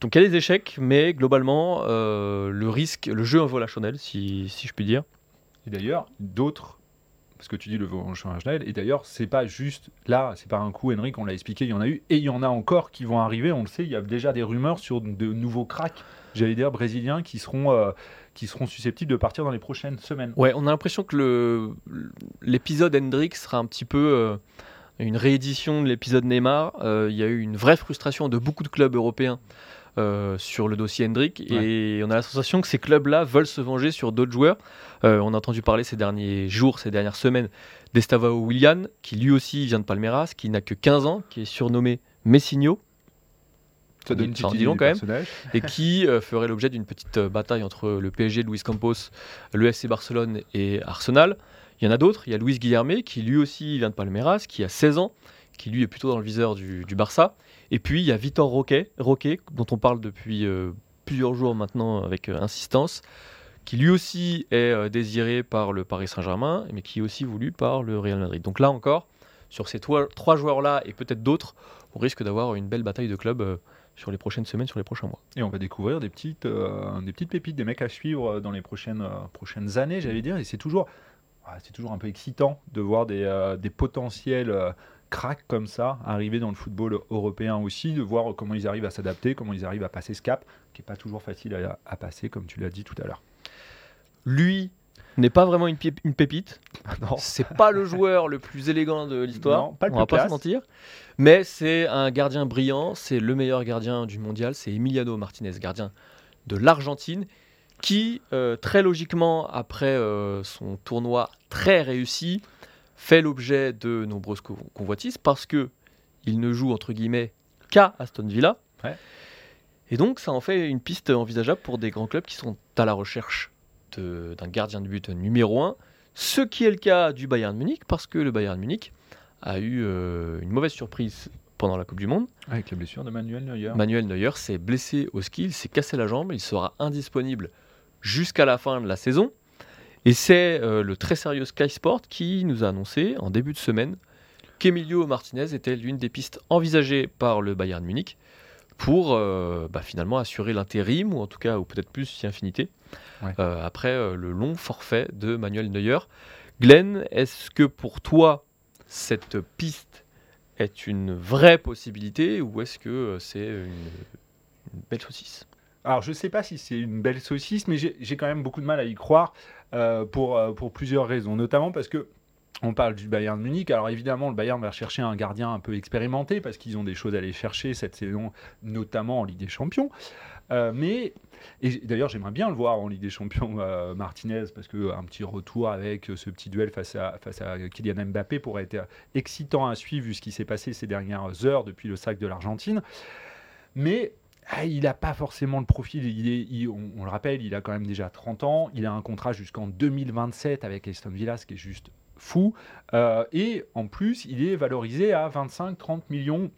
Donc il y a des échecs, mais globalement, le risque, le jeu en vaut la chandelle, si, si je puis dire. Et d'ailleurs, d'autres, parce que tu dis le Chanel, et d'ailleurs, c'est pas juste là, c'est pas un coup, Henrik, on l'a expliqué, il y en a eu, et il y en a encore qui vont arriver, on le sait, il y a déjà des rumeurs sur de nouveaux cracks, j'allais dire, brésiliens, qui seront, euh, qui seront susceptibles de partir dans les prochaines semaines. Ouais, on a l'impression que l'épisode Hendrix sera un petit peu euh, une réédition de l'épisode Neymar. Euh, Il y a eu une vraie frustration de beaucoup de clubs européens euh, sur le dossier Hendrick et on a la sensation que ces clubs-là veulent se venger sur d'autres joueurs. Euh, on a entendu parler ces derniers jours, ces dernières semaines d'Estavao Willian, qui lui aussi vient de Palmeiras, qui n'a que 15 ans, qui est surnommé Messinho. Ça donne une long idée quand même. et qui euh, ferait l'objet d'une petite bataille entre le PSG de Luis Campos, le FC Barcelone et Arsenal. Il y en a d'autres, il y a Luis Guillermet qui lui aussi vient de Palmeiras, qui a 16 ans, qui lui est plutôt dans le viseur du, du Barça. Et puis il y a Vitor Roque, Roque dont on parle depuis euh, plusieurs jours maintenant avec euh, insistance, qui lui aussi est euh, désiré par le Paris Saint-Germain, mais qui est aussi voulu par le Real Madrid. Donc là encore, sur ces trois joueurs-là et peut-être d'autres, on risque d'avoir une belle bataille de clubs sur les prochaines semaines, sur les prochains mois. Et on va découvrir des petites, pépites, des mecs à suivre dans les prochaines, prochaines années, j'allais dire. Et c'est toujours, c'est toujours un peu excitant de voir des, euh, des potentiels euh, cracks comme ça arriver dans le football européen aussi, de voir comment ils arrivent à s'adapter, comment ils arrivent à passer ce cap, qui n'est pas toujours facile à, à passer, comme tu l'as dit tout à l'heure. Lui n'est pas vraiment une, pép- une pépite. Non. C'est pas le joueur le plus élégant de l'histoire. On va pas se mentir. Mais c'est un gardien brillant. C'est le meilleur gardien du mondial. C'est Emiliano Martinez, gardien de l'Argentine, qui euh, très logiquement après euh, son tournoi très réussi fait l'objet de nombreuses co- convoitises parce que il ne joue entre guillemets qu'à Aston Villa. Ouais. Et donc ça en fait une piste envisageable pour des grands clubs qui sont à la recherche d'un gardien de but numéro 1, ce qui est le cas du Bayern Munich, parce que le Bayern Munich a eu euh, une mauvaise surprise pendant la Coupe du Monde. Avec la blessure de Manuel Neuer. Manuel Neuer s'est blessé au ski, il s'est cassé la jambe, il sera indisponible jusqu'à la fin de la saison. Et c'est euh, le très sérieux Sky Sport qui nous a annoncé en début de semaine qu'Emilio Martinez était l'une des pistes envisagées par le Bayern Munich pour euh, bah, finalement assurer l'intérim, ou en tout cas, ou peut-être plus si infinité, Ouais. euh, après le long forfait de Manuel Neuer. Glenn, est-ce que pour toi, cette piste est une vraie possibilité, ou est-ce que c'est une, une belle saucisse? Alors, je ne sais pas si c'est une belle saucisse, mais j'ai quand même beaucoup de mal à y croire euh, pour, euh, pour plusieurs raisons. Notamment parce que on parle du Bayern de Munich. Alors, évidemment, le Bayern va chercher un gardien un peu expérimenté parce qu'ils ont des choses à aller chercher cette saison, notamment en Ligue des Champions. Euh, mais, et d'ailleurs, j'aimerais bien le voir en Ligue des Champions, Martinez, parce qu'un petit retour avec ce petit duel face à, face à Kylian Mbappé pourrait être excitant à suivre vu ce qui s'est passé ces dernières heures depuis le sac de l'Argentine. Mais ah, il n'a pas forcément le profil. On, le rappelle, il a quand même déjà 30 ans. Il a un contrat jusqu'en 2027 avec Aston Villa, ce qui est juste fou. Euh, et en plus, il est valorisé à 25-30 millions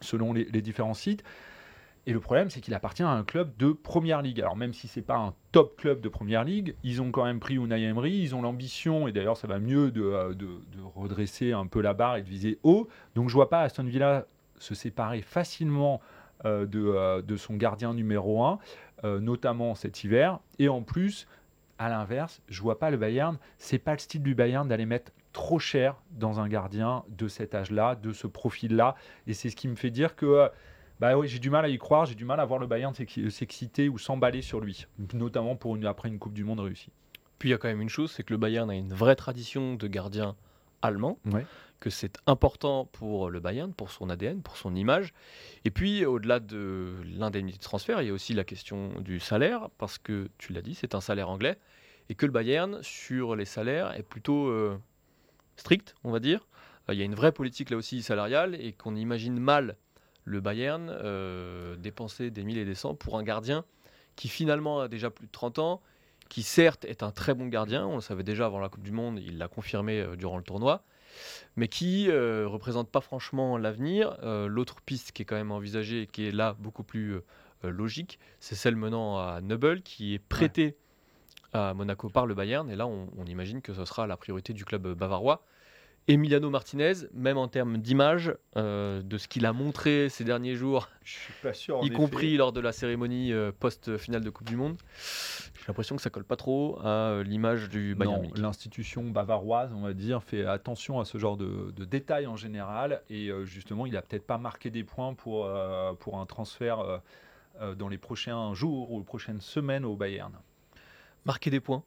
selon les, différents sites. Et le problème, c'est qu'il appartient à un club de première ligue. Alors, même si c'est pas un top club de première ligue, ils ont quand même pris Unai Emery. Ils ont l'ambition, et d'ailleurs, ça va mieux de, euh, de- redresser un peu la barre et de viser haut. Donc, je vois pas Aston Villa se séparer facilement de, euh, de son gardien numéro 1, notamment cet hiver. Et en plus, à l'inverse, je vois pas le Bayern. C'est pas le style du Bayern d'aller mettre trop cher dans un gardien de cet âge-là, de ce profil-là. Et c'est ce qui me fait dire que euh, bah oui, j'ai du mal à y croire, j'ai du mal à voir le Bayern s'ex- s'exciter ou s'emballer sur lui, notamment pour une, après une Coupe du Monde réussie. Puis il y a quand même une chose, c'est que le Bayern a une vraie tradition de gardien allemand, Ouais. Que c'est important pour le Bayern, pour son ADN, pour son image. Et puis au-delà de l'indemnité de transfert, il y a aussi la question du salaire, parce que tu l'as dit, c'est un salaire anglais, et que le Bayern, sur les salaires, est plutôt euh, strict, on va dire. Euh, Il y a une vraie politique là aussi salariale, et qu'on imagine mal le Bayern euh, dépenser des milliers et des cents pour un gardien qui finalement a déjà plus de 30 ans, qui certes est un très bon gardien, on le savait déjà avant la Coupe du Monde, il l'a confirmé durant le tournoi, mais qui ne représente pas franchement l'avenir. Euh, L'autre piste qui est quand même envisagée et qui est là beaucoup plus euh, euh, logique, c'est celle menant à Neubel, qui est prêté à Monaco par le Bayern, et là on, on imagine que ce sera la priorité du club bavarois. Emiliano Martinez, même en termes d'image, euh, de ce qu'il a montré ces derniers jours, Je suis pas sûr. y compris lors de la cérémonie euh, post-finale de Coupe du Monde. J'ai l'impression que ça colle pas trop à euh, l'image du Bayern Munich. l'institution bavaroise, on va dire, fait attention à ce genre de, de détails en général. Et euh, justement, il a peut-être pas marqué des points pour, euh, pour un transfert euh, dans les prochains jours ou les prochaines semaines au Bayern. Marquer des points.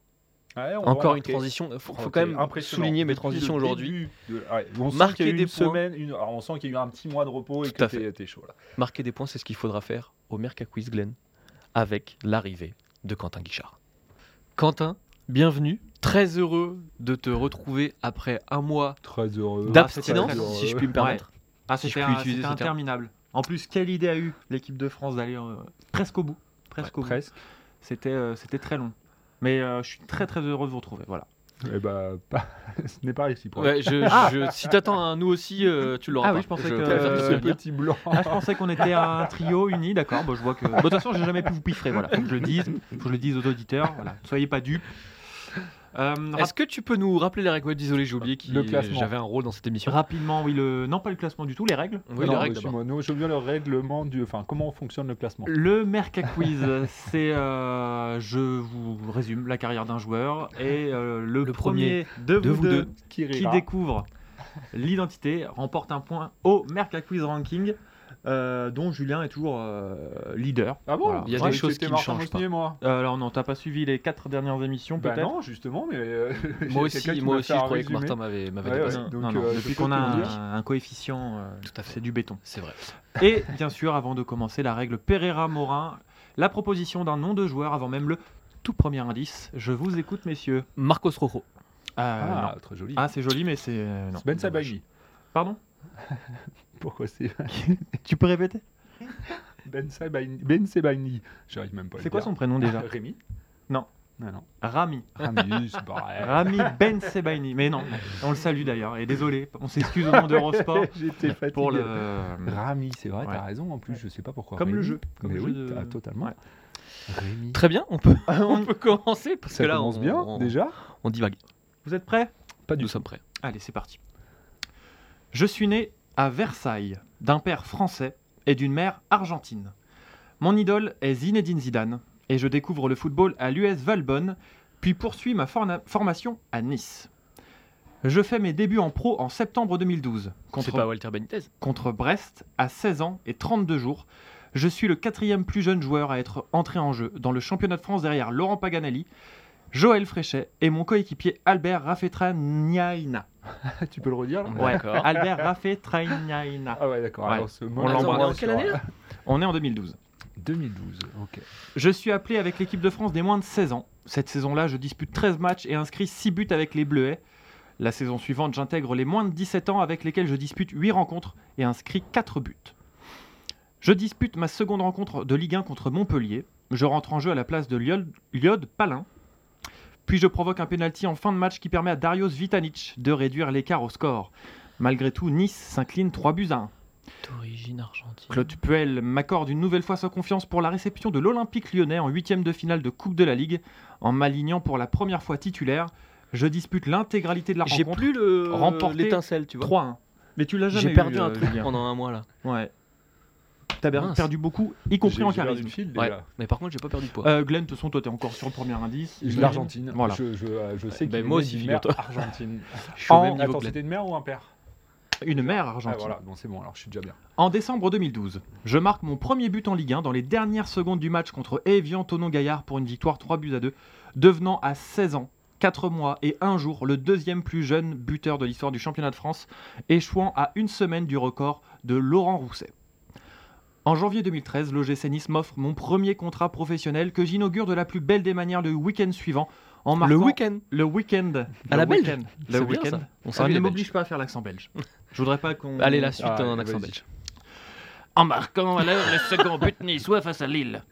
Ouais, on va Encore une transition. Il faut, quand même souligner mes transitions aujourd'hui. début de- ouais, on sent Marquer des une points. semaine, une- alors on sent qu'il y a eu un petit mois de repos et que fait. t'es t'es chaud là. Marquer des points, c'est ce qu'il faudra faire au Mercaquiz Glen avec l'arrivée de Quentin Guichard. Quentin, bienvenue. Très heureux de te retrouver après un mois d'abstinence, si je puis me permettre. Ah, Si c'était utiliser c'était ce terme. interminable. En plus, quelle idée a eu l'équipe de France d'aller euh, presque au bout. Presque au bout. Presque. C'était euh, c'était très long. Mais euh, je suis très très heureux de vous retrouver. Voilà. Eh ben, pas- ce n'est pas réciproque. Ouais, je, je- si t'attends un nous aussi, euh, tu l'auras Ah pas. oui, je pensais que- euh, petit blanc. Ah, je pensais qu'on était un trio uni, d'accord. Bon, je vois que. De toute façon, j'ai jamais pu vous piffrer. Voilà. Faut que je le dise. Faut que je le dise aux auditeurs. Voilà. Soyez pas dupes. Euh, Est-ce que tu peux nous rappeler les règles? Désolé, j'ai oublié que j'avais un rôle dans cette émission. rapidement, oui, le non pas le classement du tout, les règles. Oui, Non, les règles nous, je veux bien le règlement du. Enfin, comment fonctionne le classement Le Merca Quiz, c'est, euh, je vous résume, la carrière d'un joueur et euh, le, Le premier, de, de vous deux, deux qui découvre l'identité remporte un point au Merca Quiz Ranking, euh, dont Julien est toujours euh, leader. Ah bon Voilà. Il y a Ouais, des choses qui ne changent Mosnier, moi. Euh, alors non, t'as pas suivi les quatre dernières émissions Bah peut-être non, justement, mais. euh, Moi aussi, moi aussi, je croyais que. Martin m'avait m'avait Ouais, dépassé. ouais. Non, donc, non, non, euh, je depuis qu'on a un, un coefficient, euh, Tout à fait. c'est du béton. C'est vrai. Et bien sûr, avant de commencer la règle Pereira-Morin, la proposition d'un nom de joueur avant même le tout premier indice. Je vous écoute, messieurs. Marcos Rojo. Euh, non. Ah, très joli. Ah, c'est joli, mais c'est. euh, Ben Sabagi. Pardon? Pourquoi c'est Tu peux répéter? Ben Ben Sebaini. J'arrive même pas à le C'est quoi dire. son prénom déjà? Rémi? Non. Non, non. Rami. Rami, c'est pareil. Rami Ben Sebaini. Mais non, on le salue d'ailleurs. Et désolé, on s'excuse au nom d'Eurosport J'étais fatigué. pour le. Rami, c'est vrai, Ouais. t'as raison. En plus, je sais pas pourquoi. Comme le Rémi. jeu, comme Mais le oui, jeu de- t'as totalement. Ouais. Rémi. Très bien, on peut, on peut commencer parce Ça que là, commence on, bien, on- déjà? on divague. Vous êtes prêts? Pas du Nous tout. sommes prêts. Allez, c'est parti. Je suis né à Versailles d'un père français et d'une mère argentine. Mon idole est Zinedine Zidane et je découvre le football à l'US Valbonne, puis poursuis ma forna- formation à Nice. Je fais mes débuts en pro en septembre 2012 C'est contre, pas Walter Benitez. contre Brest à 16 ans et 32 jours. Je suis le quatrième plus jeune joueur à être entré en jeu dans le championnat de France derrière Laurent Paganelli, Joël Fréchet et mon coéquipier Albert Rafetraniaina. tu peux le redire là Ouais, D'accord. Albert Rafetraniaina. Ah ouais, d'accord. Ouais. Alors, ce On moment- l'embrasse. En quelle année, là On est en 2012. 2012, ok. Je suis appelé avec l'équipe de France des moins de 16 ans. Cette saison-là, je dispute 13 matchs et inscris 6 buts avec les Bleuets. La saison suivante, j'intègre les moins de 17 ans avec lesquels je dispute 8 rencontres et inscris 4 buts. Je dispute ma seconde rencontre de Ligue 1 contre Montpellier. Je rentre en jeu à la place de Liod Palin. Puis je provoque un pénalty en fin de match qui permet à Darius Vitanic de réduire l'écart au score. Malgré tout, Nice s'incline 3 buts à 1. D'origine argentine. Claude Puel m'accorde une nouvelle fois sa confiance pour la réception de l'Olympique lyonnais en huitième de finale de Coupe de la Ligue. En m'alignant pour la première fois titulaire, je dispute l'intégralité de la J'ai rencontre. plus le l'étincelle, tu vois. 3-1. Mais tu l'as jamais J'ai perdu euh, un truc Julien. pendant un mois là. Ouais. T'as Mince. perdu beaucoup, y compris J'ai- en j'ai perdu charisme. le fil, Ouais. déjà. Mais par contre, j'ai pas perdu de poids. Euh, Glenn, de toute façon, toi, t'es encore sur le premier indice. J'imagine. l'Argentine. Voilà. Je, je, euh, je sais Ben, qu'il moi est aussi, d'une mère figure-toi. argentine. Je suis au en- même niveau Attends, que c'était une mère ou un père? Une mère Ah argentine. voilà, bon c'est bon, alors je suis déjà bien. En décembre 2012, je marque mon premier but en Ligue 1 dans les dernières secondes du match contre Evian Tonon Gaillard pour une victoire 3 buts à 2, devenant à 16 ans, 4 mois et 1 jour le deuxième plus jeune buteur de l'histoire du championnat de France, échouant à une semaine du record de Laurent Rousset. En janvier 2013, l'OGC Nice m'offre mon premier contrat professionnel que j'inaugure de la plus belle des manières le week-end suivant en marquant Le week-end. le week-end À le la belge. le week-end. On Ça salue ne m'oblige pas à faire l'accent belge. Je voudrais pas qu'on Allez, la suite Ah, en vas-y. accent belge. en marquant alors le second but niçois face à Lille.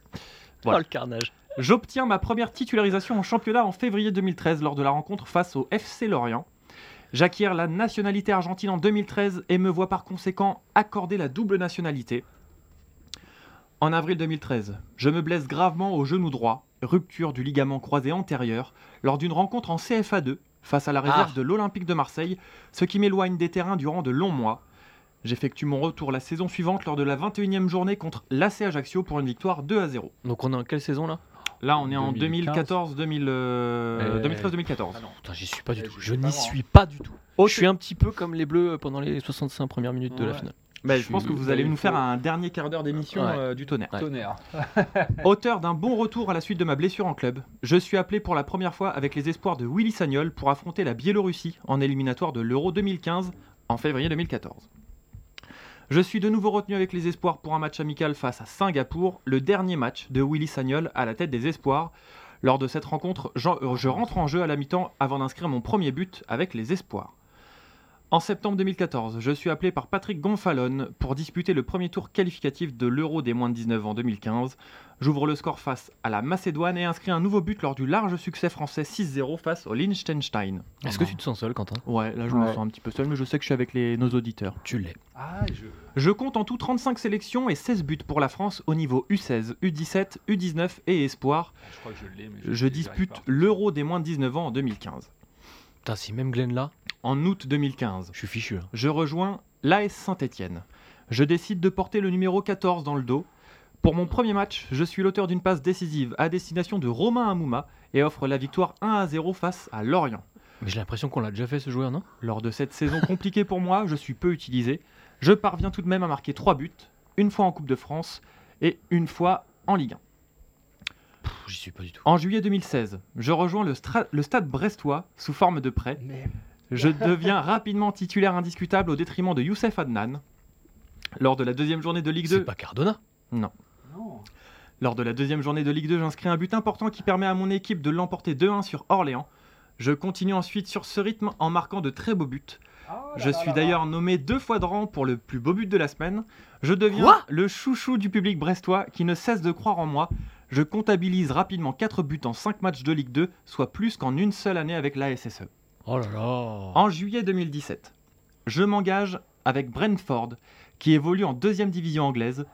Voilà. Oh le carnage. J'obtiens ma première titularisation en championnat en février 2013 lors de la rencontre face au FC Lorient. J'acquiers la nationalité argentine en 2013 et me vois par conséquent accorder la double nationalité. En avril 2013, je me blesse gravement au genou droit, rupture du ligament croisé antérieur, lors d'une rencontre en CFA 2 face à la réserve Ah. de l'Olympique de Marseille, ce qui m'éloigne des terrains durant de longs mois. J'effectue mon retour la saison suivante lors de la 21e journée contre l'AC Ajaccio pour une victoire 2 à 0. Donc on est en quelle saison là? Là, on est en 2015. 2014, 2000, euh, Euh, 2013-2014. Ah non. Putain, j'y suis pas du tout. Je n'y suis pas du tout. Oh, je suis un petit peu comme les Bleus pendant les 65 premières minutes de la finale. Bah, je je pense que vous allez nous faire un dernier quart d'heure d'émission Ouais. euh, du tonnerre. Ouais. Tonnerre. Auteur d'un bon retour à la suite de ma blessure en club, je suis appelé pour la première fois avec les espoirs de Willy Sagnol pour affronter la Biélorussie en éliminatoire de l'Euro 2015 en février 2014. Je suis de nouveau retenu avec les espoirs pour un match amical face à Singapour, le dernier match de Willy Sagnol à la tête des espoirs. Lors de cette rencontre, euh, je rentre en jeu à la mi-temps avant d'inscrire mon premier but avec les espoirs. En septembre 2014, je suis appelé par Patrick Gonfalon pour disputer le premier tour qualificatif de l'Euro des moins de 19 ans 2015. J'ouvre le score face à la Macédoine et inscris un nouveau but lors du large succès français 6-0 face au Liechtenstein. Est-ce que tu te sens seul, Quentin? Ouais, là je me sens un petit peu seul, mais je sais que je suis avec les, nos auditeurs. Tu l'es. Ah, je... Je compte en tout 35 sélections et 16 buts pour la France au niveau U16, U17, U19 et Espoir. je crois que je l'ai, mais Je arrive dispute pas. l'Euro des moins de 19 ans en 2015. Putain, si même Glenn là, En août 2015, je suis fichu. hein. je rejoins l'AS Saint-Étienne. Je décide de porter le numéro 14 dans le dos. Pour mon premier match, je suis l'auteur d'une passe décisive à destination de Romain Amouma et offre la victoire 1 à 0 face à Lorient. Mais j'ai l'impression qu'on l'a déjà fait ce joueur, non? Lors de cette saison compliquée pour moi, je suis peu utilisé. Je parviens tout de même à marquer 3 buts, une fois en Coupe de France et une fois en Ligue 1. Pff, J'y suis pas du tout. En juillet 2016, je rejoins le, stra- le stade brestois sous forme de prêt. Je deviens rapidement titulaire indiscutable au détriment de Youssef Adnan. Lors de la deuxième journée de Ligue 2, C'est pas Cardona Non. Lors de la deuxième journée de Ligue 2, j'inscris un but important qui permet à mon équipe de l'emporter 2-1 sur Orléans. Je continue ensuite sur ce rythme en marquant de très beaux buts. Ah, Je suis d'ailleurs nommé deux fois de rang pour le plus beau but de la semaine. Je deviens Quoi? le chouchou du public brestois qui ne cesse de croire en moi. Je comptabilise rapidement 4 buts en 5 matchs de Ligue 2, soit plus qu'en une seule année avec la SSE. Oh là là En juillet 2017, je m'engage avec Brentford, qui évolue en deuxième division anglaise.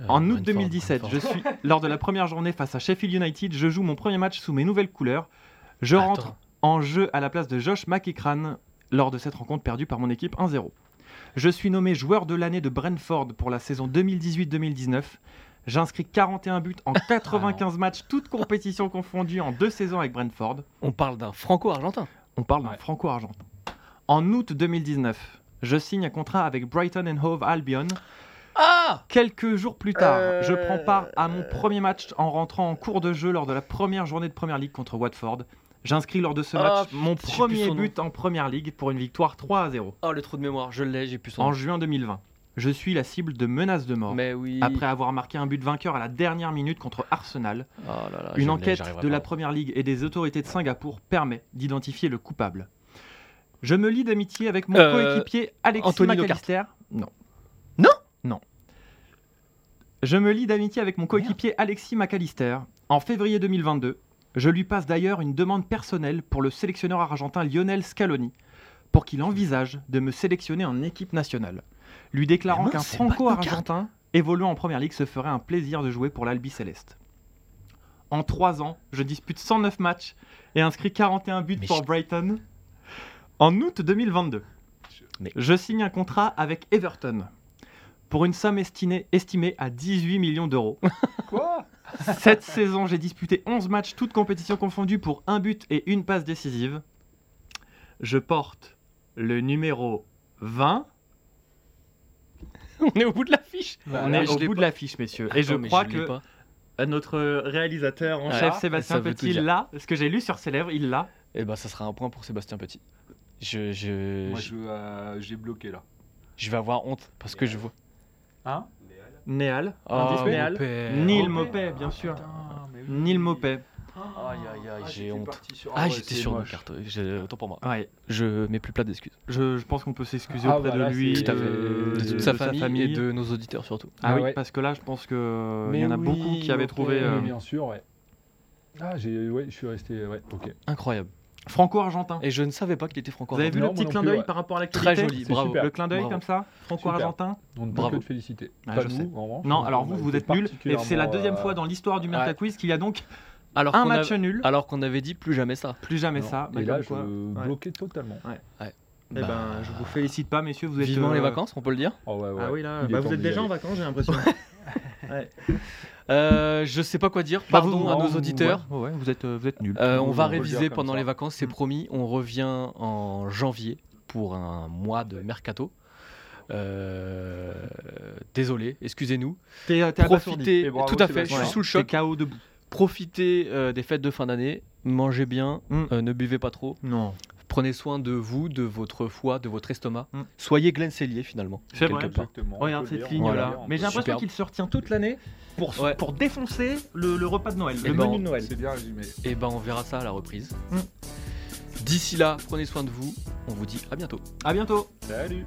Euh, En août Brentford, 2017, je suis lors de la première journée face à Sheffield United, je joue mon premier match sous mes nouvelles couleurs. Je Attends. rentre en jeu à la place de Josh McEachran lors de cette rencontre perdue par mon équipe 1-0. Je suis nommé joueur de l'année de Brentford pour la saison 2018-2019. J'inscris 41 buts en 95 matchs, toutes compétitions confondues en deux saisons avec Brentford. On parle d'un franco-argentin. On parle d'un Ouais. franco-argentin. En août 2019, je signe un contrat avec Brighton and Hove Albion. Ah Quelques jours plus tard, je prends part à mon premier match en rentrant en cours de jeu lors de la première journée de Première Ligue contre Watford. J'inscris lors de ce Ah, match mon premier nom. but en Première Ligue pour une victoire 3 à 0 Oh, le trou de mémoire, je l'ai, j'ai plus son en nom. juin 2020. Je suis la cible de menaces de mort. Mais oui. Après avoir marqué un but vainqueur à la dernière minute contre Arsenal, Oh là là, je une enquête de la Première Ligue et des autorités de Singapour permet d'identifier le coupable. Je me lie d'amitié avec mon Euh, coéquipier Alexis Anthony McAllister. Non. Non Non. Je me lie d'amitié avec mon coéquipier Alexis McAllister. En février 2022, je lui passe d'ailleurs une demande personnelle pour le sélectionneur argentin Lionel Scaloni pour qu'il envisage de me sélectionner en équipe nationale, lui déclarant qu'un franco-argentin évoluant en première ligue se ferait un plaisir de jouer pour l'Albi Céleste. En trois ans, je dispute 109 matchs et inscris 41 buts Mais pour je- Brighton. En août 2022, Mais- je signe un contrat avec Everton pour une somme estimée, estimée à 18 millions d'euros. Quoi? Cette saison, j'ai disputé 11 matchs, toutes compétitions confondues, pour un but et une passe décisive. Je porte le numéro 20. On est au bout de la fiche. On là, est au bout de l'affiche, messieurs. Et je crois que pas. notre réalisateur en Ah, chef, Sébastien Petit, l'a. Ce que j'ai lu sur ses lèvres, il l'a. Eh ben, ça sera un point pour Sébastien Petit. Je, je, Moi, je, je, euh, j'ai bloqué là. je vais avoir honte parce que je vois. Hein Néal. Oh, indice mon Néal. père. Neil Mopé. Mopé, bien sûr. Putain, mais oui. Neil Mopé. Aïe aïe aïe, Ah, j'ai j'étais honte. Ah, ouais, j'étais sur nos cartes. J'ai- Autant pour moi. Ouais. Je mets plus plat d'excuses. Je, je pense qu'on peut s'excuser Ah, auprès voilà, de lui, de, Tout à fait. de De toute sa famille, et de nos auditeurs surtout. Ah, Ah oui, ouais. parce que là, je pense que il Mais y en a oui, beaucoup qui avaient trouvé euh, bien sûr, ouais. Ah, j'ai, ouais, je suis resté, ouais, ok. Incroyable. franco-argentin. Et je ne savais pas qu'il était Vous franco-argentin. avez vu Non, le petit clin d'œil ouais. par rapport à Très l'actualité joli, C'est bravo. super. Le clin d'œil comme ça, franco-argentin. On ne peut Bravo. que te féliciter. Ah, pas je nous, sais. en revanche. Non, on- alors vous, vous êtes nuls. Et c'est la deuxième euh, fois dans l'histoire du Merta ouais. Quiz qu'il y a donc Alors un match a- nul. Alors qu'on avait dit plus jamais ça. Plus jamais non. ça. bah, Et là, je. Ouais. bloquais totalement. Eh Bah, ben, je vous félicite pas, messieurs. Vous êtes Vivement euh, les vacances, on peut le dire. Oh, ouais, ouais. Ah oui, là, bah, vous êtes déjà aller. en vacances, j'ai l'impression. Euh, je sais pas quoi dire. Bah, Pardon vous- à nos vous- auditeurs. Ouais, ouais, vous êtes, euh, vous êtes nuls. Euh, on On va réviser pendant ça. les vacances, c'est Mm. promis. On revient en janvier pour un mois de mercato. Euh, désolé, excusez-nous. T'es t'es abasourdi. Profitez, tout à fait, je suis sous le choc. KO debout. Profitez euh, des fêtes de fin d'année, mangez bien, Mm. euh, ne buvez pas trop. Non. Prenez soin de vous, de votre foie, de votre estomac. Mm. Soyez Glenn Cellier finalement. C'est vrai. Exactement. Regarde cette dire, ligne on peut là. le dire, on Mais j'ai l'impression qu'il se retient toute l'année pour, Ouais. pour défoncer le, le repas de Noël, Eh le ben, menu de Noël. C'est bien résumé. Et ben on verra ça à la reprise. Mm. D'ici là, prenez soin de vous. On vous dit à bientôt. À bientôt. Salut.